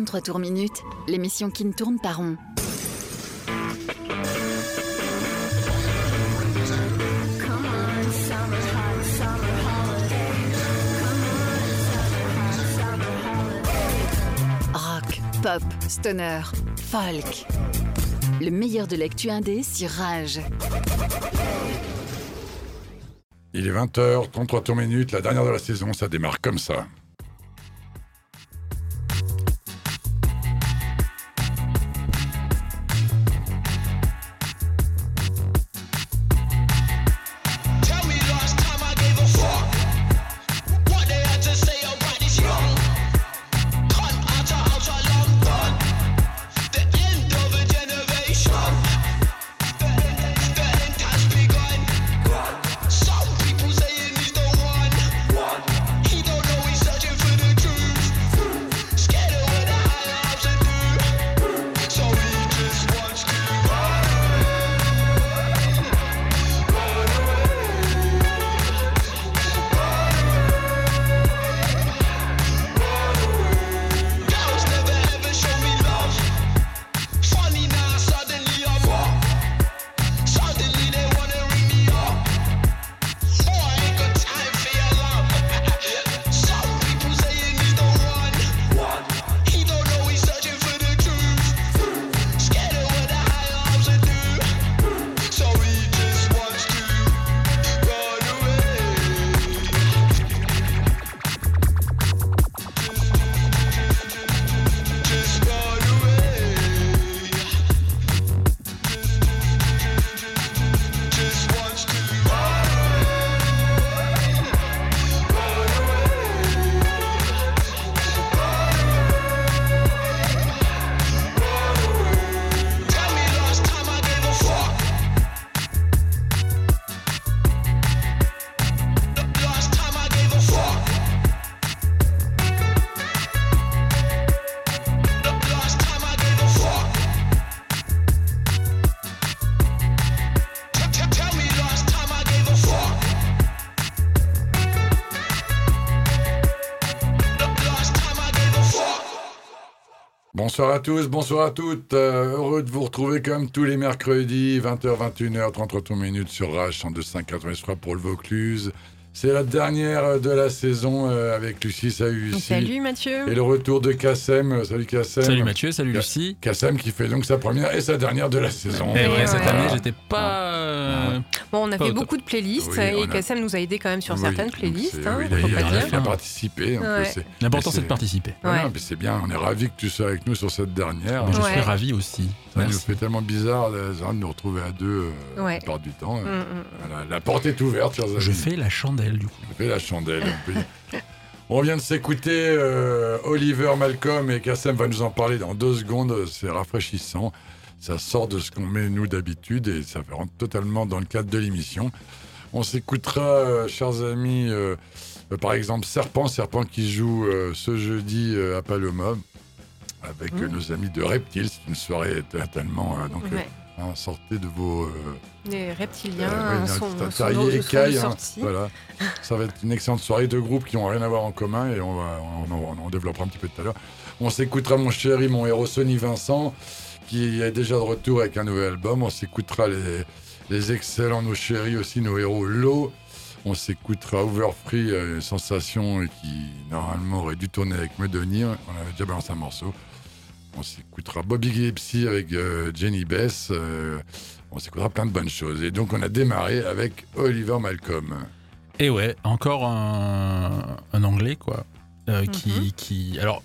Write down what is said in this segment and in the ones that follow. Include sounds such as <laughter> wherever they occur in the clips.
33 tours minutes, l'émission qui ne tourne pas rond. Rock, pop, stoner, folk. Le meilleur de l'actu indé sur Rage. Il est 20h, 33 tours minutes, la dernière de la saison, ça démarre comme ça. Bonsoir à tous, bonsoir à toutes. Euh, heureux de vous retrouver comme tous les mercredis, 20h, 21h, 33 tours minutes sur Rage 102.5 pour le Vaucluse. C'est la dernière de la saison euh, avec Lucie. Salut Lucie. Salut Mathieu. Et le retour de Kassem. Euh, Salut Kassem. Salut Mathieu, salut Lucie. Kassem qui fait donc sa première et sa dernière de la saison. Et Ouais, ouais, cette ouais. année, j'étais pas. euh, Bon, on a Pas fait beaucoup de playlists Oui, et a- Kassem nous a aidé quand même sur Oui, certaines playlists. Hein, oui, il a- faut il pas a- dire. il a participé. L'important, c'est de participer. Voilà, c'est bien, on est ravis que tu sois avec nous sur cette dernière. Mais je suis ravi aussi. Ça nous fait tellement bizarre euh, de nous retrouver à deux euh, Ouais. la plupart du temps. Mm, Euh, mm. voilà, la porte est ouverte, chers amis. Je fais la chandelle du coup. Je fais la chandelle. on vient de s'écouter euh, Oliver Malcolm et Kassem va nous en parler dans deux secondes. C'est rafraîchissant. Ça sort de ce qu'on met nous d'habitude et ça rentre totalement dans le cadre de l'émission. On s'écoutera, euh, chers amis, euh, euh, par exemple Serpent, Serpent qui joue euh, ce jeudi euh, à Paloma avec euh, nos amis de Reptiles. C'est une soirée euh, donc, euh, Ouais. Hein, sortez de vos. euh, Les reptiliens euh, de Écaille, hein, sortie. voilà. Ça va être une excellente soirée de groupes qui n'ont rien à voir en commun et on, va, on, développera un petit peu tout à l'heure. On s'écoutera mon chéri, mon héros Sonny Vincent, qui est déjà de retour avec un nouvel album. On s'écoutera les, les excellents, nos chéris aussi, nos héros Low. On s'écoutera Overfree, euh, une sensation qui normalement aurait dû tourner avec Medonir. On avait déjà balancé un morceau. On s'écoutera Bobby Gipsy avec euh, Jenny Bess. euh, on s'écoutera plein de bonnes choses. Et donc on a démarré avec Oliver Malcolm. Et ouais, encore un, un anglais quoi. euh, qui, qui. Alors,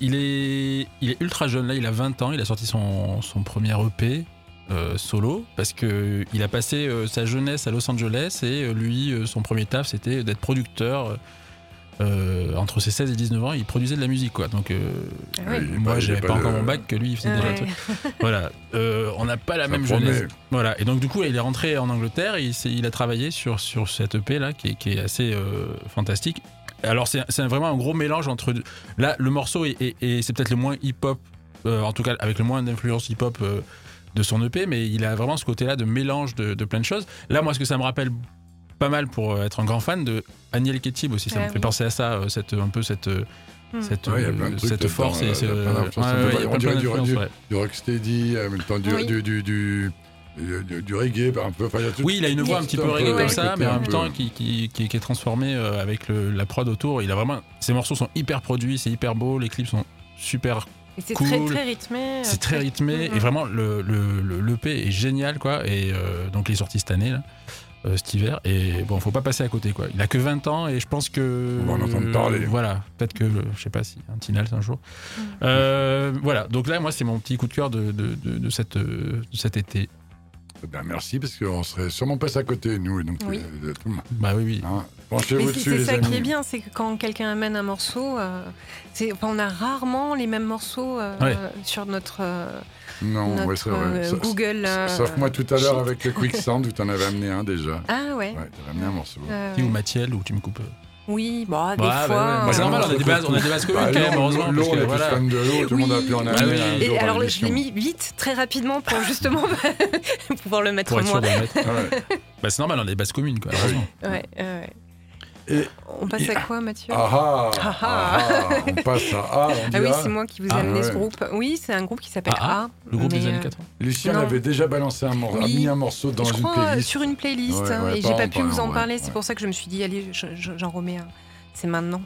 il est, il est ultra jeune là, il a 20 ans, il a sorti son, son premier EP. euh, solo parce que il a passé euh, sa jeunesse à Los Angeles et euh, lui euh, son premier taf c'était d'être producteur euh, entre ses 16 et 19 ans il produisait de la musique quoi. Donc euh, Ah. Oui, est moi pas- j'avais pas pas encore mon bac que lui il faisait déjà Ouais. le <laughs> truc voilà. Euh, on n'a pas la Ça même promet. jeunesse voilà. Et donc du coup il est rentré en Angleterre et il, a travaillé sur, sur cette EP là qui est, qui est assez euh, fantastique. Alors c'est c'est vraiment un gros mélange entre là le morceau est, est- est- c'est peut-être le moins hip hop en tout cas avec le moins d'influence hip hop de son EP mais il a vraiment ce côté là de mélange de, de plein de choses. Là moi ce que ça me rappelle pas mal pour euh, être un grand fan de Agnel Ketib aussi. Ça me fait penser à ça, euh, cette, un peu cette, euh, Hmm. cette, Ouais, euh, force. et on dirait du- du- ouais. Du rocksteady, en même temps du, Oui. du, du, du, du- du- du reggae, un peu. Enfin, il y a tout- Oui, il a une voix un petit peu reggae comme ça, mais en un même peu- temps qui, qui, qui, qui est transformé euh, avec le- la prod autour. Il a vraiment, ses morceaux sont hyper produits, c'est hyper beau, les clips sont super, Et c'est cool. très, très rythmé. c'est très rythmé et vraiment le le, le, l'EP est génial quoi. Et euh, donc il est sorti cette année là, euh, cet hiver et bon, faut pas passer à côté quoi. Il a que 20 ans et je pense que On va en entendre parler. Voilà, peut-être que je sais pas si un Tinal un jour. Mhm. Euh, voilà, donc là moi c'est mon petit coup de cœur de, de, de, de cette euh, de cet été. Eh Ben, merci, parce qu'on serait sûrement passé à côté, nous, et donc Oui. euh, de tout le monde. Bah oui oui. Hein. Penchez-vous c'est dessus, c'est ça amis. qui est bien, c'est que quand quelqu'un amène un morceau, euh, on a rarement les mêmes morceaux euh, Ouais. sur notre, euh, Non, notre ouais, c'est vrai. euh, Sa- Google. euh, Sauf moi tout à l'heure avec le Quicksand où tu en avais amené un déjà. Ah ouais. Ouais, t'avais amené un morceau. euh, ou Mathiel ou tu me coupes. Oui, bah, des Ouais, fois. bah ouais. Bah, c'est euh, normal, on a des bases, on a des bases communes Bah, quand même, heureusement. L'eau, parce on que, est voilà. fans de l'eau, tout le monde a pu en Oui. amener Ah oui. un Et alors, je l'ai mis vite, très rapidement, pour justement <laughs> pouvoir le mettre Pour être sûr moi. de le mettre. Ouais. Bah, c'est normal, on a des bases communes quoi. heureusement. Ouais, ouais. Et On passe à quoi, Mathieu ah ah, Ah ah ah, on passe à A, on Ah oui, c'est moi qui vous ai Ah, amené ce groupe. Oui, c'est un groupe qui s'appelle Ah, A. Le groupe des années euh, 80. Lucien Non. avait déjà balancé un Oui. mis un morceau dans je une crois euh, playlist. sur une playlist Ouais, ouais, et j'ai pas pu vous en parler. ouais, C'est ouais. pour ça que je me suis dit, allez, je- je- j'en remets un. C'est maintenant.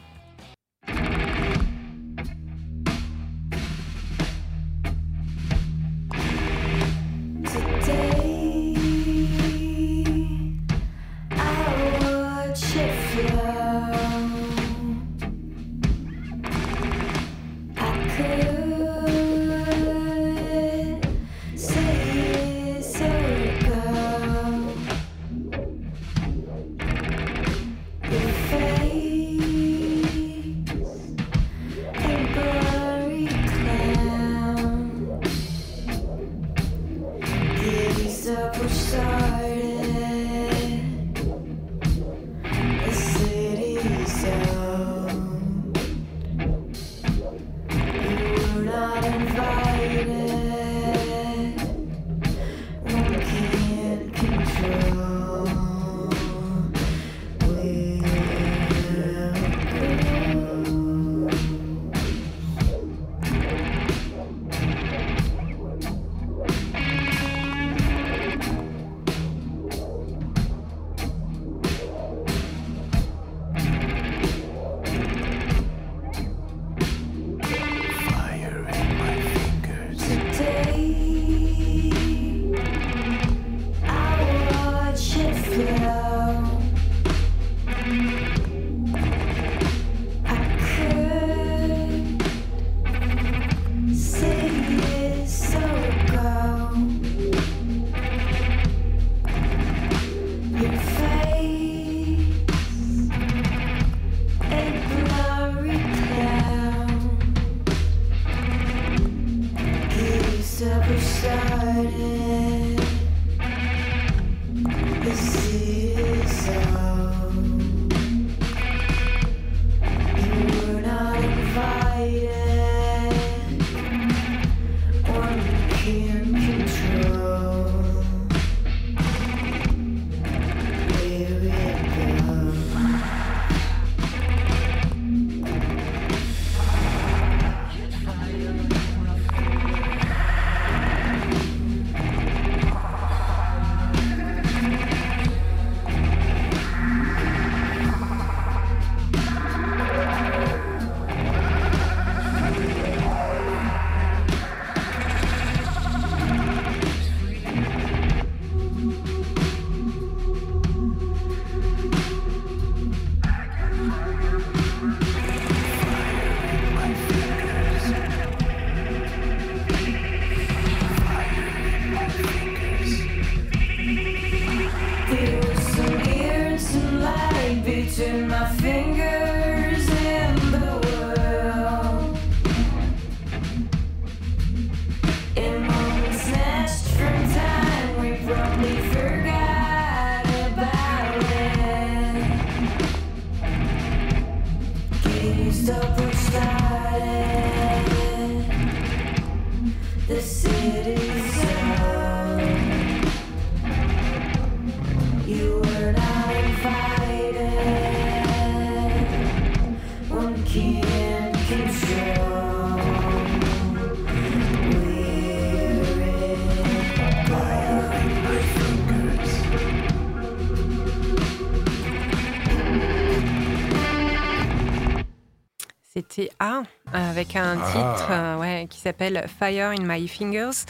A, avec un Ah. titre euh, ouais, qui s'appelle Fire in My Fingers.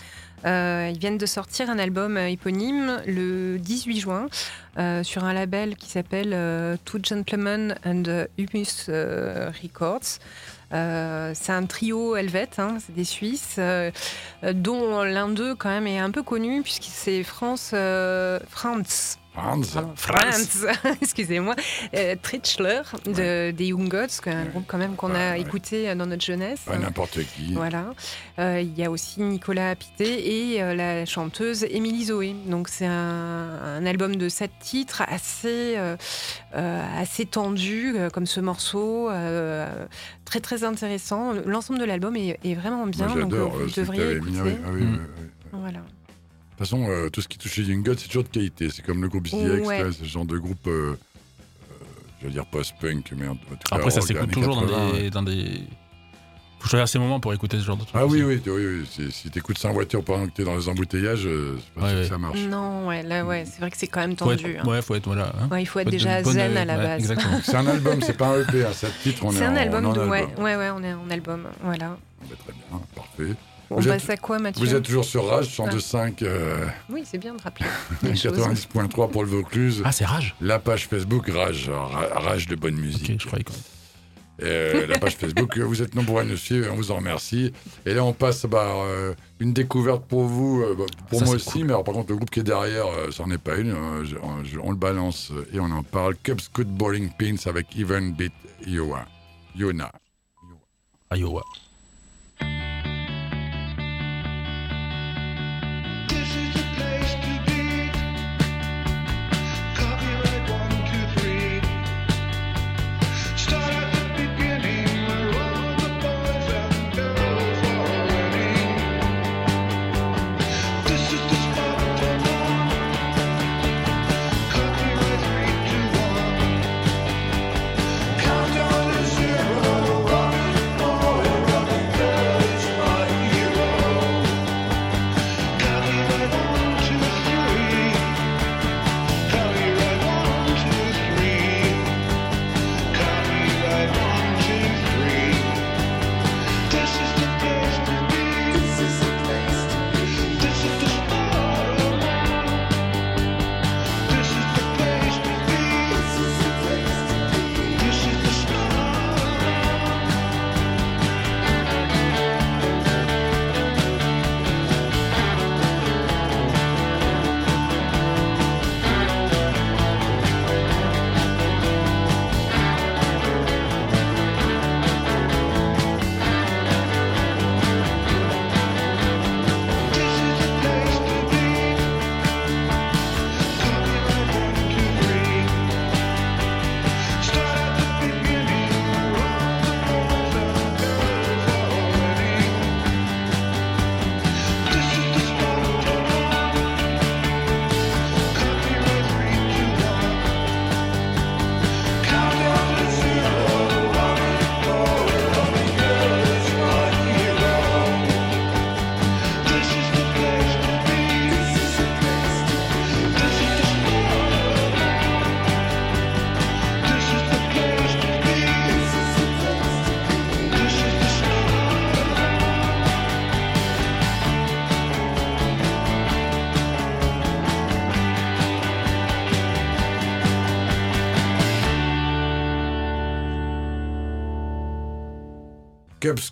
Euh, ils viennent de sortir un album euh, éponyme le 18 juin euh, sur un label qui s'appelle euh, Two Gentlemen and Humus euh, Records. Euh, c'est un trio helvète, hein, c'est des Suisses, euh, euh, dont l'un d'eux quand même est un peu connu puisque c'est France, euh, Franz, Franz. Franz, <laughs> excusez-moi, euh, de, des Young Gods, un groupe quand même qu'on Ouais, a écouté dans notre jeunesse. Pas n'importe qui. Voilà. Euh, Il y a aussi Nicolas Apité et euh, la chanteuse Émilie Zoé. Donc c'est un, un album de sept titres assez, euh, euh, assez tendu, euh, comme ce morceau, euh, très très intéressant. L'ensemble de l'album est, est vraiment bien, Moi, donc euh, vous euh, devriez écouter. Ah oui, ah Mm. oui, oui. Voilà. De toute façon, euh, tout ce qui touche les Young Gods, c'est toujours de qualité. C'est comme le groupe ZX, Ouais. ce genre de groupe, euh, euh, je veux dire post-punk, mais en tout cas. Après, ça s'écoute toujours 80, dans ouais. des, dans des. Faut choisir ses moments pour écouter ce genre de trucs. Ah oui, oui, oui, oui. c'est- Si t'écoutes ça en voiture pendant que t'es dans les embouteillages, euh, c'est pas Ouais, sûr que ouais. ça marche. Non, ouais, là, ouais, c'est vrai que c'est quand même Faut être- tendu. hein. ouais, faut être voilà. hein. Ouais, il faut être Faut déjà bonne- zen à la ouais, base. Exactement. C'est un album, c'est pas un EP, hein, sept titres, on est, C'est un en, album on est en Ouais, album. ouais, ouais, on est en album. Voilà. Bah, très bien, parfait. On Vous êtes- passe à quoi, Mathieu Vous êtes toujours sur Rage, Ah. 102.5, euh, Oui, c'est bien de rappeler les choses. 90.3 pour le Vaucluse. Ah, c'est Rage? La page Facebook Rage, Ra- Rage de bonne musique. Ok, je croyais quand même. Euh, la page Facebook, <laughs> vous êtes nombreux à nous suivre, on vous en remercie. Et là, on passe bah, euh, une découverte pour vous, euh, bah, pour Ça, moi aussi, mais alors, par contre, le groupe qui est derrière, euh, ça n'en est pas une. euh, je- je- on le balance et on en parle. Cubs Good Bowling Pins avec Even Beat Iowa. Yona. Iowa.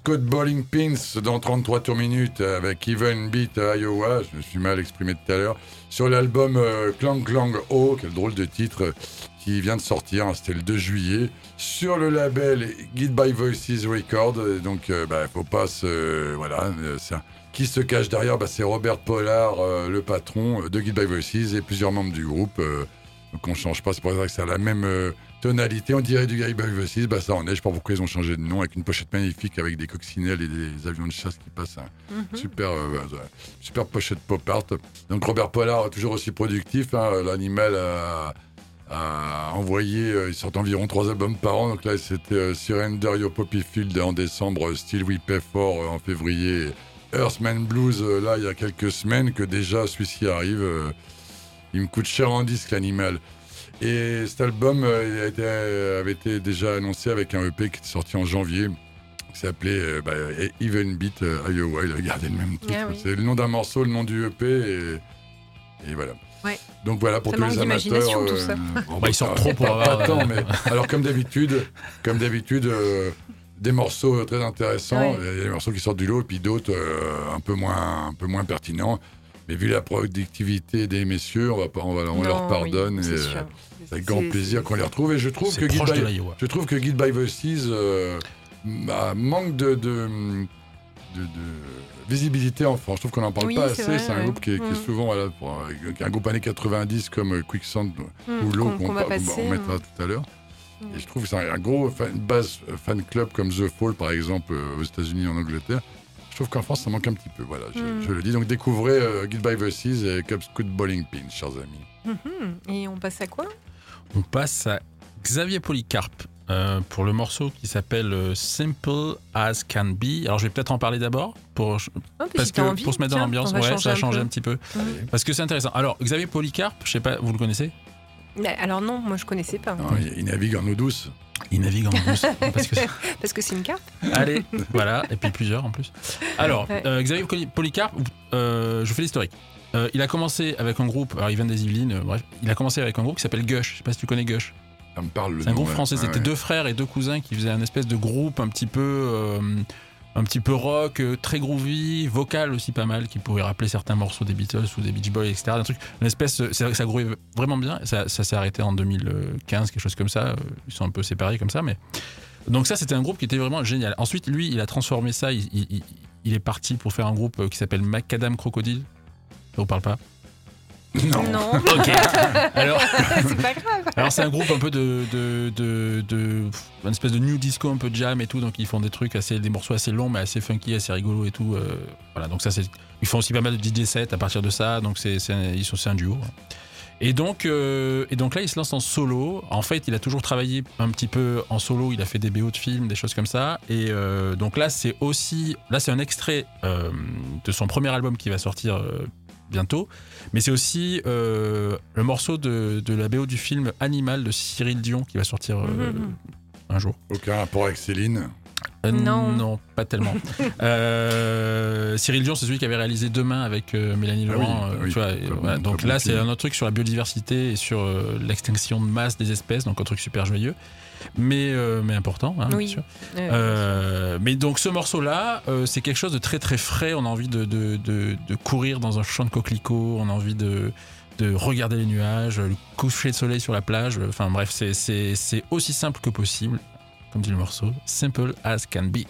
Code Bowling Pins dans 33 tours minutes avec Even Beat Iowa, je me suis mal exprimé tout à l'heure, sur l'album euh, Clang Clang O, quel drôle de titre, euh, qui vient de sortir, hein, c'était le 2 juillet, sur le label Guide by Voices Record. Et donc, euh, bah, faut pas se. Voilà, euh, c'est un- qui se cache derrière bah, C'est Robert Pollard, euh, le patron de Guide by Voices, et plusieurs membres du groupe. euh, donc on change pas, c'est pour ça que ça a la même euh, tonalité. On dirait du Guide by Voices, bah ça en est. Je sais pas pourquoi ils ont changé de nom, avec une pochette magnifique, avec des coccinelles et des avions de chasse qui passent. Mhm. Super, euh, ouais, super pochette pop art. Donc Robert Pollard, toujours aussi productif. hein, L'animal a, a envoyé, euh, il sort environ trois albums par an. Donc là, c'était euh, Surrender Your Poppy Field en décembre, euh, Still We Pay For euh, en février, Earthman Blues euh, là, il y a quelques semaines que déjà celui-ci arrive. euh, il me coûte cher en disque, l'animal. Et cet album euh, il a été, euh, avait été déjà annoncé avec un EP qui est sorti en janvier, qui s'appelait euh, bah, Even Beat euh, Iowa. Il a gardé le même titre. Ah oui. C'est le nom d'un morceau, le nom du EP, et, et voilà. Ouais. Donc voilà, pour Ça tous les amateurs. d'imagination, tout ça. bon, <laughs> Bah, ils sortent pas- trop pour avoir, pas euh, mais alors comme d'habitude, comme d'habitude, euh, des morceaux très intéressants. Ouais. Il y a des morceaux qui sortent du lot, et puis d'autres euh, un peu moins, un peu moins pertinents. Mais vu la productivité des messieurs, on va pas, on, va, on leur pardonne. oui, et, c'est euh, avec grand plaisir qu'on les retrouve. Et je trouve que Guide by, je trouve que Guide by Voices euh, bah, manque de, de, de- de visibilité en France. Je trouve qu'on n'en parle Oui, pas assez. C'est un ouais. groupe qui est, qui est Mm. souvent voilà, pour, un groupe années 90 comme euh, Quicksand Hmm, ou l'eau qu'on- mettra hmm. tout à l'heure. Mm. Et je trouve que c'est un, un gros fan, base euh, fan club comme The Fall, par exemple, euh, aux États-Unis et en Angleterre. Je trouve qu'en France, ça manque un petit peu. Voilà, je, Mm. je le dis. Donc découvrez euh, by Voices et Cub Scoot Bowling Pin, chers amis. Mhm. Et on passe à quoi? On passe à Xavier Polycarpe euh, pour le morceau qui s'appelle euh, Simple as Can Be. Alors je vais peut-être en parler d'abord pour, Oh, parce que envie, pour se mettre dans l'ambiance, ouais, ça a un changé un petit peu. Mhm. Parce que c'est intéressant. Alors Xavier Polycarpe, je sais pas, vous le connaissez? Alors non, moi je connaissais pas. Non, il navigue en eau douce. Il navigue en douce. <laughs> parce que Parce que c'est une carte. Allez, <laughs> voilà, et puis plusieurs en plus. Alors, euh, Xavier Poly- Polycarpe, euh, je vous fais l'historique. Euh, il a commencé avec un groupe, alors il vient des Yvelines, euh, bref, il a commencé avec un groupe qui s'appelle Gush. Je sais pas si tu connais Gush. Ça me parle le C'est un nom, groupe ouais. français, c'était ouais. deux frères et deux cousins qui faisaient un espèce de groupe un petit peu, euh, un petit peu rock, euh, très groovy, vocal aussi pas mal, qui pourrait rappeler certains morceaux des Beatles ou des Beach Boys, etc. Un truc, une espèce, euh, ça, ça vraiment bien. Ça, ça s'est arrêté en 2015, quelque chose comme ça. Euh, Ils sont un peu séparés comme ça, mais donc ça c'était un groupe qui était vraiment génial. Ensuite, lui, il a transformé ça. Il, il- est parti pour faire un groupe qui s'appelle Macadam Crocodile. Ça vous parle pas? Non. Non. Ok. <laughs> Alors. c'est pas grave. Alors c'est un groupe un peu de, de, de, de- une espèce de new disco, un peu de jam et tout, donc ils font des trucs assez, des morceaux assez longs mais assez funky, assez rigolos et tout. euh, voilà, donc ça c'est, ils font aussi pas mal de DJ sets à partir de ça, donc c'est, ils sont c'est un duo. Et donc, euh, et donc là, il se lance en solo. En fait, il a toujours travaillé un petit peu en solo. Il a fait des BO de films, des choses comme ça. Et euh, donc là, c'est aussi, là, c'est un extrait euh, de son premier album qui va sortir bientôt. Mais c'est aussi euh, le morceau de, de la BO du film Animal de Cyril Dion qui va sortir euh, Mhm. un jour. Aucun rapport avec Céline. Euh, Non. Non, pas tellement. <laughs> Euh, Cyril Dion, c'est celui qui avait réalisé Demain avec euh, Mélanie Ah Laurent. oui, euh, oui, tu vois, et très bon- voilà. très Donc bon là, c'est un autre truc sur la biodiversité et sur euh, l'extinction de masse des espèces, donc un truc super joyeux, mais, euh, mais important, hein, Oui. bien sûr. Mais donc ce morceau-là, euh, c'est quelque chose de très très frais. On a envie de, de, de- de courir dans un champ de coquelicots, on a envie de, de regarder les nuages, le coucher de soleil sur la plage. Enfin bref, c'est- c'est c'est aussi simple que possible, comme dit le morceau. Simple as can be.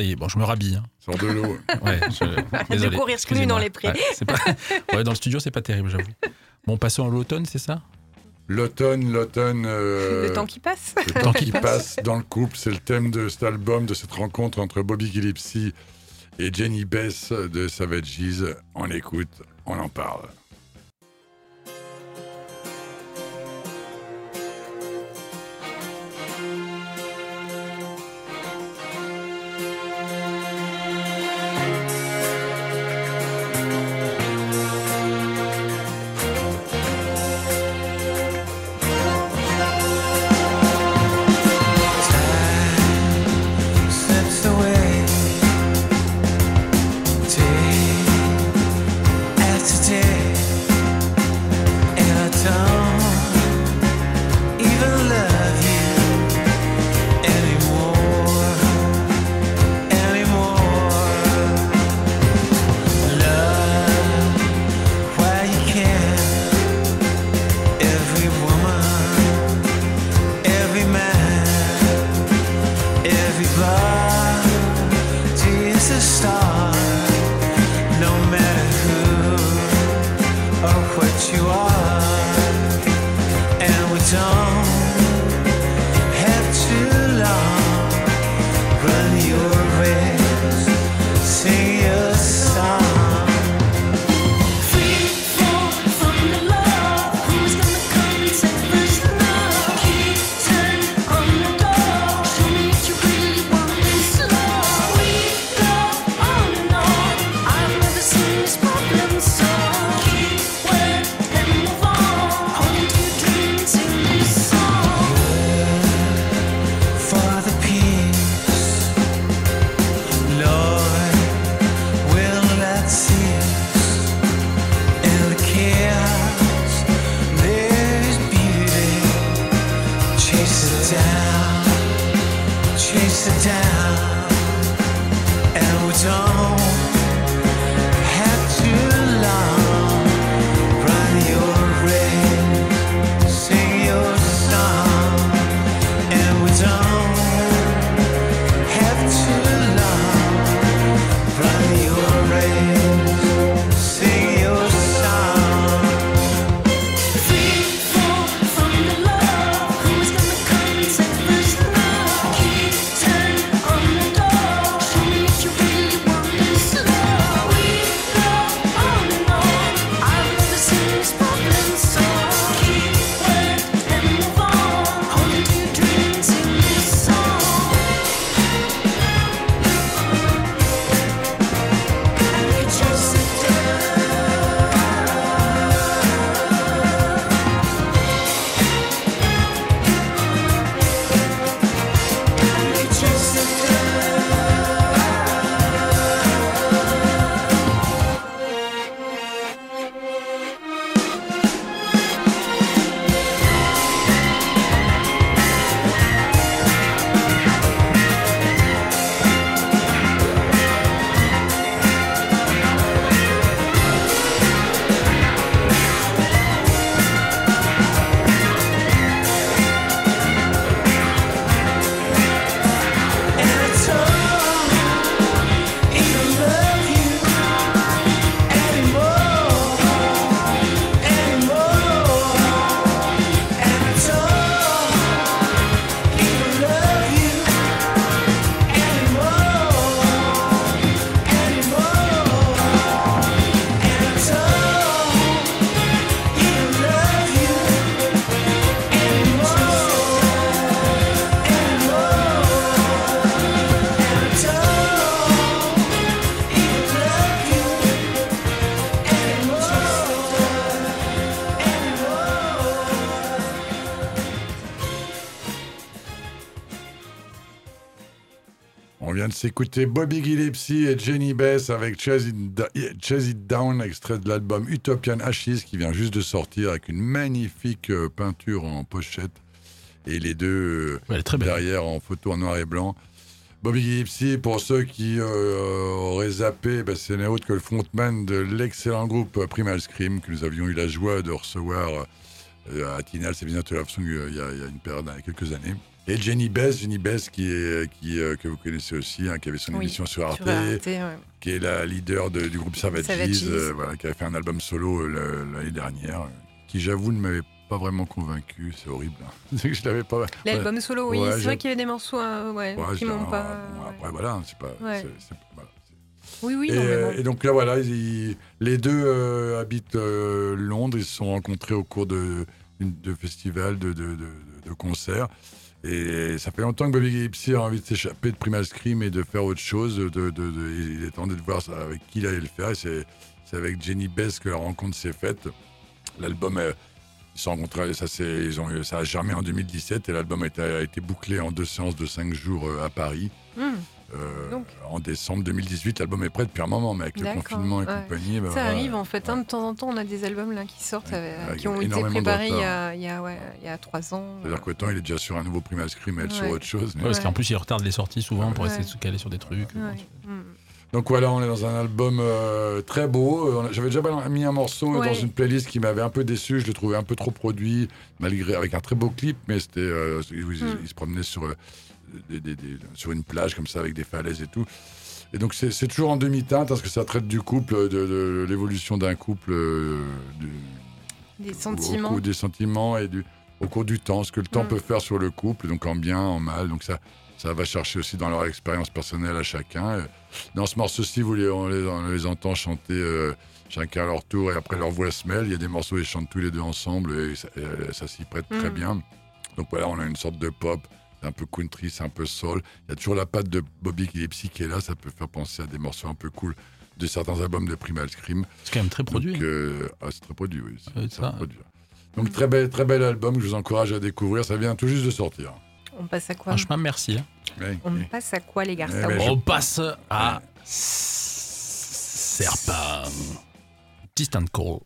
Ça y est, bon, je me rhabille. hein. Sors de l'eau. <laughs> Ouais, je- désolé, nu excusez-moi. dans les prés. Ouais, c'est pas... <laughs> ouais, dans le studio, c'est pas terrible, j'avoue. Bon, passons à l'automne, c'est ça? L'automne, l'automne. euh, Le temps qui passe. le temps qui passe dans le couple, c'est le thème de cet album, de cette rencontre entre Bobby Gillespie et Jenny Bess de Savages. On écoute, on en parle. S'écouter Bobby Gillespie et Jenny Bess avec Chase It, Da- Chase It Down, extrait de l'album Utopian Ashes qui vient juste de sortir avec une magnifique euh, peinture en pochette et les deux euh, Ouais, très derrière en photo en noir et blanc. Bobby Gillespie, pour ceux qui euh, auraient zappé, bah, c'est n'est autre que le frontman de l'excellent groupe Primal Scream que nous avions eu la joie de recevoir euh, à Tinal, c'est bien Love Song il y, a, il y a une période, il y a quelques années. Et Jenny Bess, Jenny Bess qui est, qui, euh, que vous connaissez aussi, hein, qui avait son Oui, émission sur Arte, Sur Arte, ouais. qui est la leader de- du groupe Savages, euh, voilà, qui avait fait un album solo euh, l'année dernière, euh, qui j'avoue ne m'avait pas vraiment convaincu, c'est horrible. hein. <laughs> Que je l'avais pas. L'album solo, oui, Ouais, c'est vrai qu'il y avait des morceaux euh, ouais, qui m'ont pas. bon, après voilà, c'est pas. Voilà, Oui, oui, et, non, mais euh, bon. et donc là, voilà, ils- les deux euh, habitent euh, Londres. Ils se sont rencontrés au cours de, de festivals, de, de, de- de concerts. Et ça fait longtemps que Bobby Gipsy a envie de s'échapper de Primal Scream et de faire autre chose. De, de- de- de voir avec qui il allait le faire. C'est, c'est avec Jenny Bess que la rencontre s'est faite. L'album, euh, ils sont rencontrés, ça, ils ont, ça a germé en 2017 et l'album a été, bouclé en deux séances de cinq jours euh, à Paris. Hum, Euh, Donc. en décembre 2018, l'album est prêt depuis un moment, mais avec le confinement et ouais. compagnie. bah, Ça voilà. arrive en fait, hein, Ouais. de temps en temps on a des albums là qui sortent, euh, avec qui ont été préparés il y, a, il, y a, ouais, il y a trois ans. C'est-à-dire qu'autant il est déjà sur un nouveau Scream et elle sur Ouais. autre chose. mais- Ouais, parce qu'en plus, ils retardent les sorties souvent pour Ouais. essayer de se caler sur des trucs. Ouais. Hum. Donc voilà, on est dans un album euh, très beau. Euh, J'avais déjà mis un morceau Ouais. dans une playlist qui m'avait un peu déçu. Je le trouvais un peu trop produit, malgré avec un très beau clip, mais c'était euh, il, il- Mm. il se promenait sur euh, des- des- des- sur une plage comme ça avec des falaises et tout. Et donc c'est toujours en demi-teinte parce que ça traite du couple, de, de l'évolution d'un couple, euh, du- Des au sentiments. cours des sentiments et du, au cours du temps, ce que le temps Mm. peut faire sur le couple, donc en bien, en mal. Donc ça, ça va chercher aussi dans leur expérience personnelle à chacun. Euh, Dans ce morceau-ci, vous les, on, les, on les entend chanter euh, chacun à leur tour et après leur voix se mêle. Il y a des morceaux où ils chantent tous les deux ensemble et ça, et ça s'y prête très Mm. bien. Donc voilà, on a une sorte de pop. C'est un peu country, c'est un peu soul. Il y a toujours la patte de Bobby Gillespie qui est là. Ça peut faire penser à des morceaux un peu cool de certains albums de Primal Scream. C'est quand même très produit. Donc, euh, ah, c'est très produit, oui. c'est Ouais, très ça. produit. Donc très bel, très bel album que je vous encourage à découvrir. Ça vient tout juste de sortir. On passe à quoi Franchement, merci. hein. Ouais, On ouais. passe à quoi les garçons Eh ben, je- On passe à Serpent. Distant call.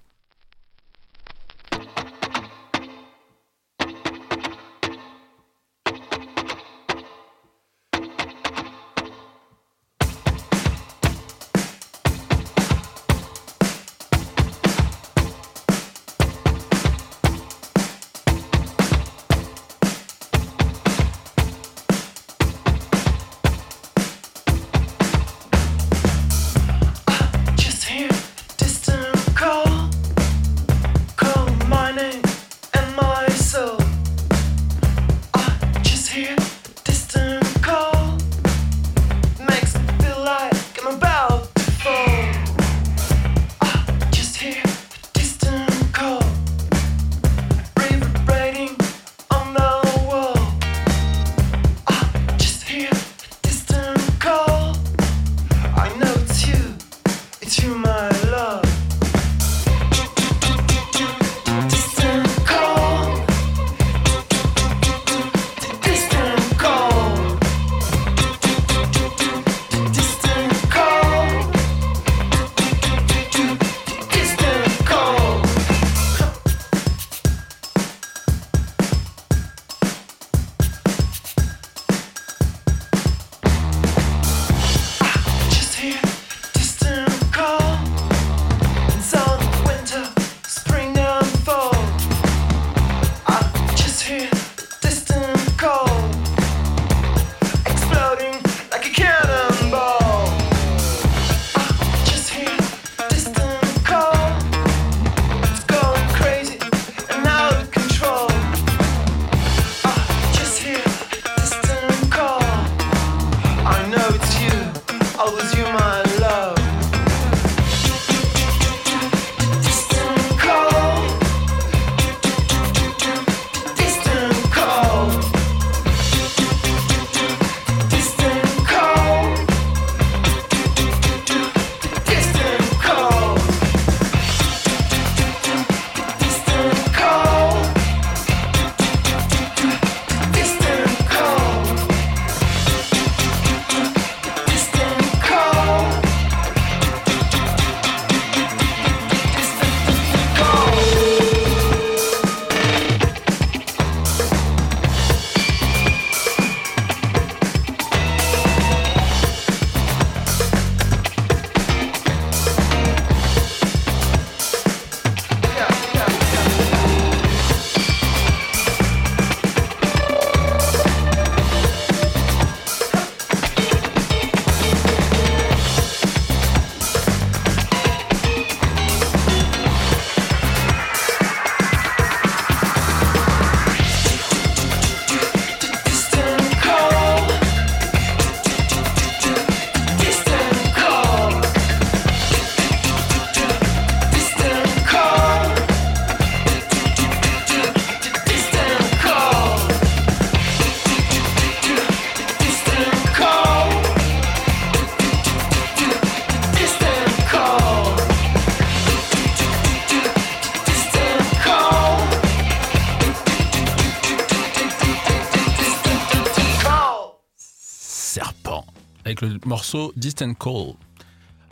Morceau Distant Call.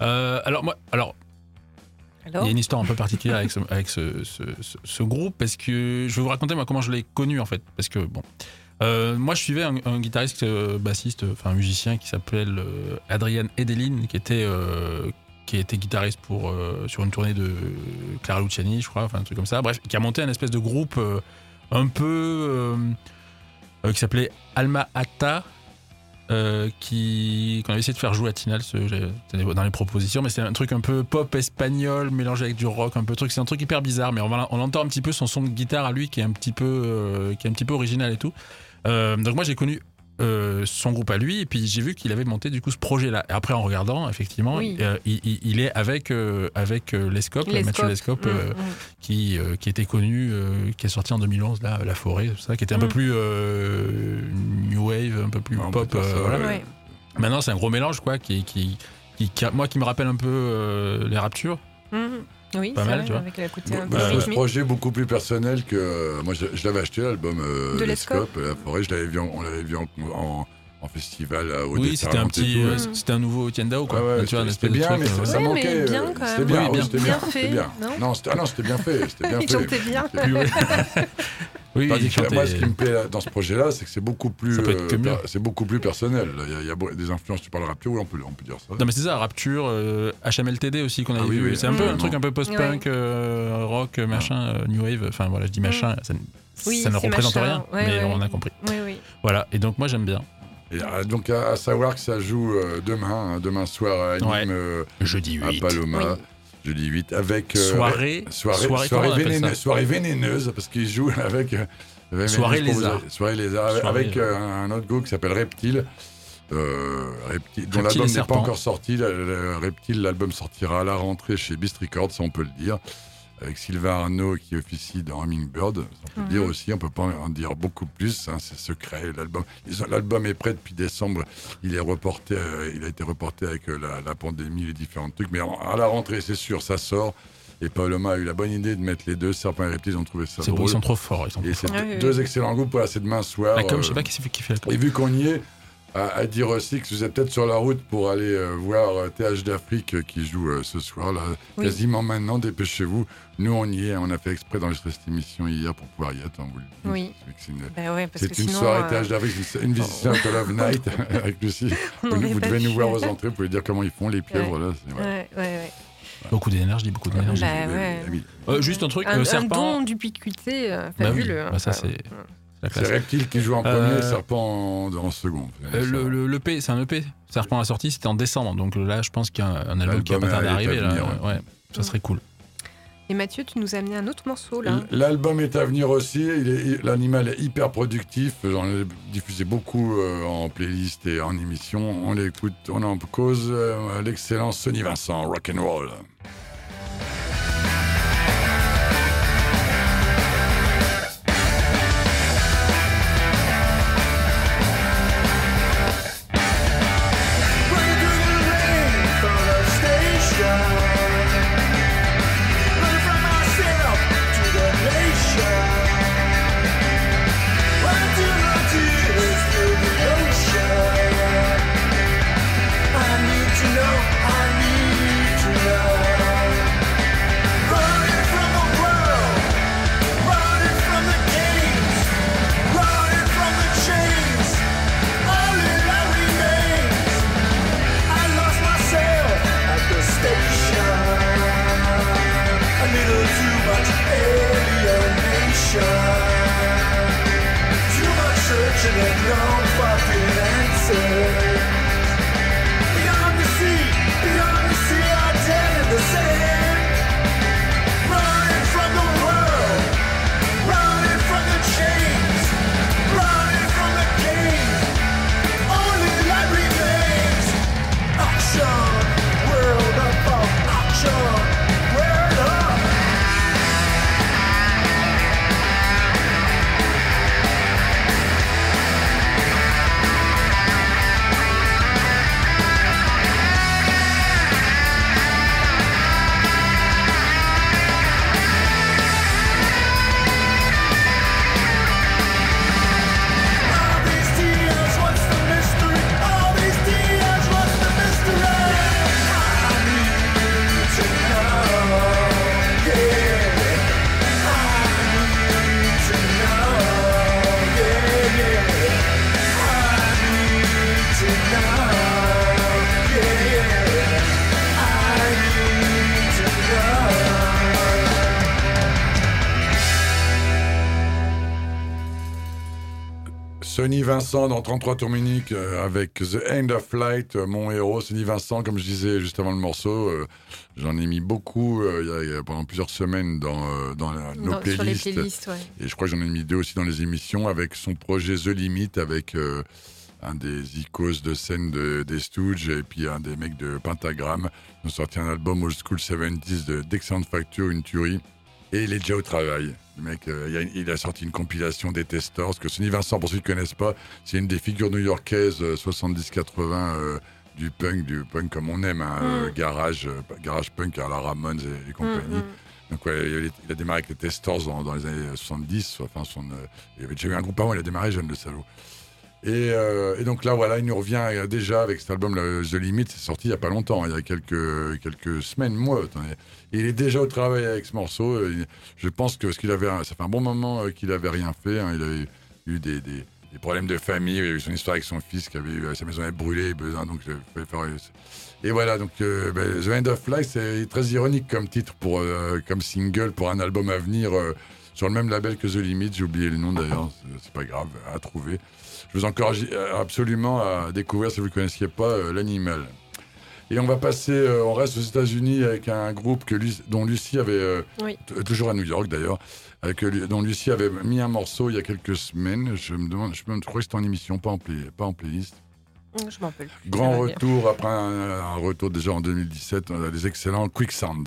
Euh, alors moi, alors il y a une histoire un peu particulière avec, ce, avec ce, ce- ce- ce groupe parce que je vais vous raconter moi comment je l'ai connu en fait parce que bon. Euh, moi je suivais un, un guitariste euh, bassiste enfin un musicien qui s'appelle Adrian Edelin qui était qui était guitariste pour sur une tournée de Clara Luciani je crois enfin un truc comme ça. Bref qui a monté un espèce de groupe un peu qui s'appelait Alma Ata euh, qu'on avait essayé de faire jouer à Tinal dans les propositions mais c'est un truc un peu pop espagnol mélangé avec du rock un peu truc c'est un truc hyper bizarre mais on entend un petit peu son son de guitare à lui qui est un petit peu euh, qui est un petit peu original et tout. Euh, donc moi j'ai connu euh, son groupe à lui et puis j'ai vu qu'il avait monté du coup ce projet là et après en regardant effectivement Oui. euh, il, il- il est avec euh, avec Lescope Les Mathieu scopes. Lescope Mm, euh, mm. qui, euh, qui était connu, euh, qui est sorti en 2011, là, La Forêt, tout ça, qui était un peu Mm. plus euh, new wave, un peu plus Ouais, pop. euh, voilà. ouais. Maintenant, c'est un gros mélange, quoi, qui, qui, qui, qui moi, qui me rappelle un peu euh, les Raptures. Oui, Pas c'est mal, vrai, tu vois. avec le côté un Bah, peu ce rythmique. projet beaucoup plus personnel que euh, moi je, je l'avais acheté l'album euh, De Les Lescope. La forêt je l'avais vu en- on l'avait vu en, en, en festival à au oui, c'était un petit, euh, Mm. c'était un nouveau Tiendao, quoi. Ouais, ouais, Tu vois, c'était bien, truc, mais euh, ça Ouais, manquait. mais bien, euh, quand C'était même. bien, Oui, bien. c'était Bien bien. fait, c'était bien. non Non, c'était ah non, c'était bien fait. C'était <laughs> bien fait. chantait bien. <laughs> Oui. Tandis il que chantait- moi, ce qui me plaît dans ce projet-là, c'est que c'est beaucoup plus, Ça per- c'est beaucoup plus personnel. Il y a, il y a des influences. Tu parles rapture, oui, on peut, on peut dire ça. Non mais c'est ça, Rapture, euh, HMLTD aussi qu'on avait Ah oui, vu. oui, c'est un peu un absolument. truc un peu post-punk, euh, rock, machin, euh, new wave. Enfin voilà, je dis machin, ça, ne- Oui, ça ne c'est représente machin. rien, Ouais, mais ouais. on a compris. Oui, oui. Voilà, et donc moi j'aime bien. Et, euh, donc à, à savoir que ça joue euh, demain, hein, demain soir à Nîmes, Ouais. euh, Jeudi à Paloma, Oui. jeudi 8, avec euh, Soirée, soirée, vénéneuse, soirée vénéneuse parce qu'ils jouent <laughs> avec euh, Soirée vous- lézard. soirée lézard avec, Soirée, avec, euh, un autre groupe qui s'appelle Reptile. Euh, Reptile, dont l'album n'est pas encore sorti. Le- le Reptile, l'album sortira à la rentrée chez Beast Records, ça on peut le dire. Avec Sylvain Arnaud qui officie dans Hummingbird, on peut le Mhm. dire aussi, on peut pas en dire beaucoup plus, hein, c'est secret. L'album, l'album est prêt depuis décembre, il est reporté, euh, il a été reporté avec euh, la, la pandémie, les différents trucs, mais à la rentrée c'est sûr, ça sort. Et Paloma a eu la bonne idée de mettre les deux, Serpent et Reptile, ils ont trouvé ça C'est beau, drôle. ils sont trop forts. Ils sont Et trop c'est forts. Ah oui, oui. deux excellents groupes, voilà, c'est demain soir. La com, euh, je sais pas qui qui fait la com. et vu qu'on y est, à, à dire aussi que vous êtes peut-être sur la route pour aller euh, voir euh, TH d'Afrique euh, qui joue euh, ce soir, là, Oui. quasiment maintenant, dépêchez-vous. Nous, on y est, on a fait exprès d'enregistrer cette émission hier pour pouvoir y être, on vous le dit. Oui. C'est une, Bah ouais, parce que une sinon, soirée euh, TH d'Afrique, une, une visite à Love <laughs> Night <laughs> avec Lucie. Vous, vous devez pu. nous voir aux entrées, vous pouvez dire comment ils font, les pieuvres, là. ouais. Ouais. Beaucoup d'énergie, beaucoup d'énergie. Bah ouais. Euh, juste un truc, Un, le un serpent. don d'ubiquité euh, Bah oui, fabuleux. hein. bah ça, c'est- C'est. Reptile qui joue en premier, Euh, Serpent en, en second. Euh, le, le, l'EP, c'est un EP. Serpent a sorti, c'était en décembre. Donc là, je pense qu'il y a un, album qui va pas tarder à est à arriver. là. venir, ouais. ça serait cool. Et Mathieu, tu nous as amené un autre morceau là. L'album est à venir aussi. Est- L'animal est hyper productif. J'en ai diffusé beaucoup euh, en playlist et en émission. On l'écoute, on en cause euh, l'excellent Sonny Vincent, rock and roll. Vincent dans 33 tours minutes euh, avec The End of Flight, euh, mon héros. Sonny Vincent, comme je disais juste avant le morceau, euh, j'en ai mis beaucoup y a- il y a pendant plusieurs semaines dans, dans la- nos les playlists. ouais. Et je crois que j'en ai mis deux aussi dans les émissions avec son projet The Limit avec un des icônes de scène de, des Stooges et puis un des mecs de Pentagram. Ils ont sorti un album Old School 70s de d'excellente facture, une tuerie. Et il est déjà au travail. Le mec, euh, il, a, sorti une compilation des testors. Que Sonny Vincent, pour ceux qui ne connaissent pas, c'est une des figures new-yorkaises euh, 70-80 euh, du punk, du punk comme on aime, hein, euh, garage, euh, garage punk à la Ramones et, et compagnie. Mm, mm. Donc ouais, il, a, il a démarré avec les Testors dans, dans les années 70. Enfin, son, euh, il avait déjà eu un groupe avant, il a démarré jeune, le salaud. Et, euh, et donc là, voilà, il nous revient euh, déjà avec cet album The Limit, c'est sorti il n'y a pas longtemps, hein, il y a quelques, quelques semaines, mois. attendez. Il est déjà au travail avec ce morceau. euh, Je pense que ce qu'il avait, ça fait un bon moment euh, qu'il avait rien fait. hein, il avait eu des, problèmes de famille, il a eu son histoire avec son fils qui avait eu euh, sa maison avait brûlé, besoin, donc faire, et voilà, donc ben, The End of Life, c'est très ironique comme titre, pour, comme single pour un album à venir sur le même label que The Limit. J'ai oublié le nom d'ailleurs, c'est- pas grave, à trouver. Je vous encourage absolument à découvrir, si vous ne connaissiez pas, l'animal. Et on va passer, euh, on reste aux États-Unis avec un groupe que dont Lucie avait, euh, Oui. t- toujours à New York d'ailleurs, avec, euh, dont Lucie avait mis un morceau il y a quelques semaines. Je me demande, je me crois que c'était en émission, pas en, play- pas en playlist. Je m'en. Grand retour après un, un retour déjà en 2017, on a des excellents Quicksand.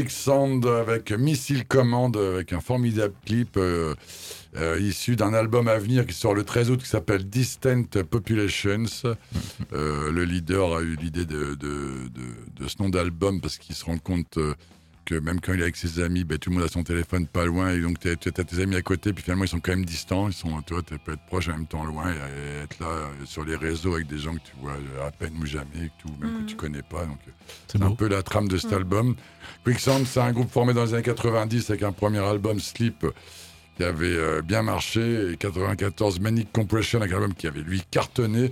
Quicksand avec Missile Command, avec un formidable clip euh, euh, issu d'un album à venir qui sort le 13 août qui s'appelle Distant Populations. <laughs> Euh, le leader a eu l'idée de, de- de- de ce nom d'album parce qu'il se rend compte que même quand il est avec ses amis, ben, tout le monde a son téléphone pas loin et donc tu as tes amis à côté puis finalement ils sont quand même distants. Ils sont, tu vois, tu peux être proche en même temps loin et, et être là euh, sur les réseaux avec des gens que tu vois à peine ou jamais, que, tu, même que tu connais pas. Donc, euh, C'est un peu la trame de cet album. Quicksand, c'est un groupe formé dans les années 90 avec un premier album Sleep qui avait euh, bien marché et 94 Manic Compression avec un album qui avait lui cartonné.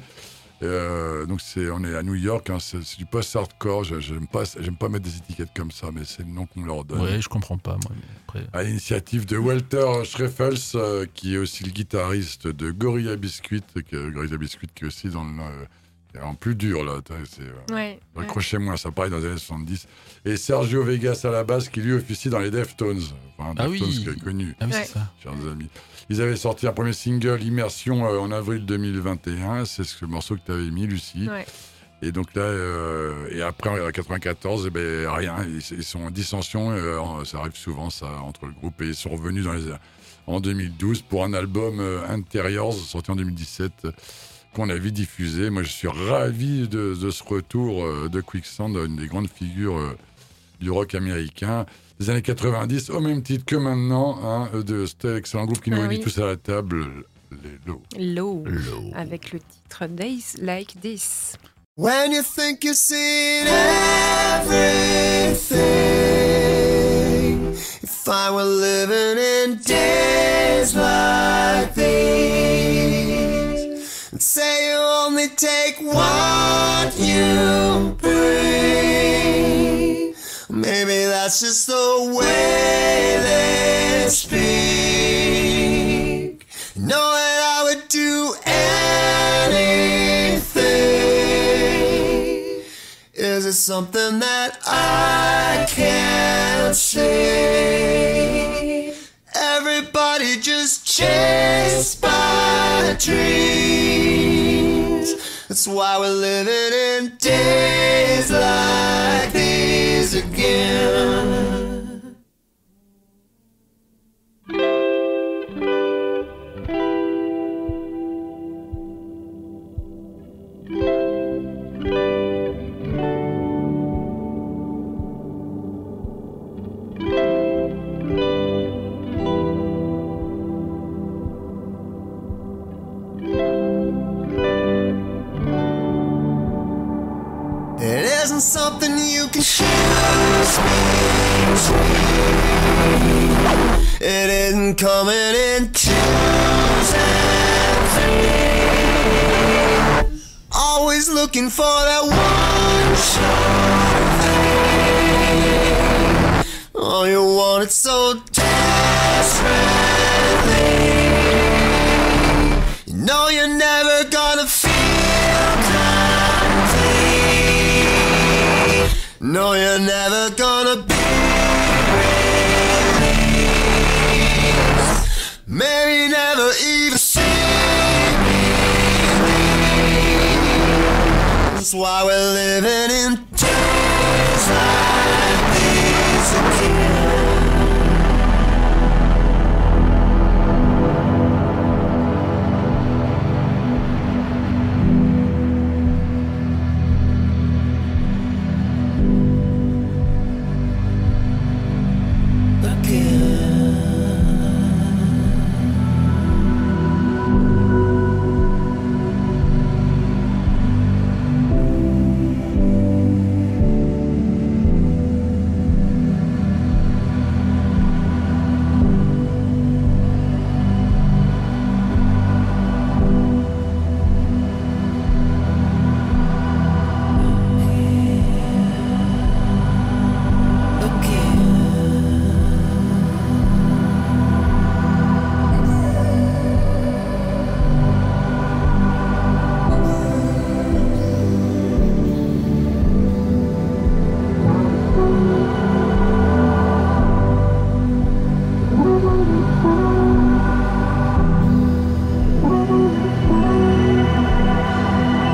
Euh, donc c'est, on est à New York, hein, c'est, c'est du post-hardcore. J'aime pas, j'aime pas mettre des étiquettes comme ça, mais c'est le nom qu'on leur donne. Ouais, je comprends pas, moi. après- À l'initiative de Walter Schreffels, euh, qui est aussi le guitariste de Gorilla Biscuit, que, Gorilla Biscuit qui est aussi dans le, euh, qui est en plus dur là. euh, Ouais. ouais. Accrochez-moi, ça pareil dans les années 70. Et Sergio Vegas à la basse, qui lui officie dans les Deftones. Enfin, Ah Deftones oui. qui est connu, Ah oui, c'est ça. chers amis. Ils avaient sorti un premier single, Immersion, euh, en avril 2021. C'est ce morceau que tu avais mis, Lucie. Ouais. Et donc là, euh, et après, en 94, eh ben, rien. Ils, ils sont en dissension. euh, en- ça arrive souvent, ça, entre le groupe. Et ils sont revenus dans les, en 2012 pour un album euh, Interiors, sorti en 2017, euh, qu'on a vu diffusé. Moi, je suis ravi de, de ce retour euh, de Quicksand, une des grandes figures euh, du rock américain des années 90, au même titre que maintenant, hein, de cet excellent groupe qui nous Ah réunit oui. tous à la table, les Low. Low. Low. Avec le titre Days Like This. When you think you've seen everything, if I were living in days like these, and say you only take what you bring, maybe that's just the way they speak. Knowing I would do anything. Is it something that I can't see? Everybody just chased by dreams. That's why we're living in days like these again. Something you can between. It isn't coming in twos. Always looking for that one sure thing. Oh, you want it so desperately. You know you're never gonna No, you're never gonna be released. Maybe never even see me. That's why we're living in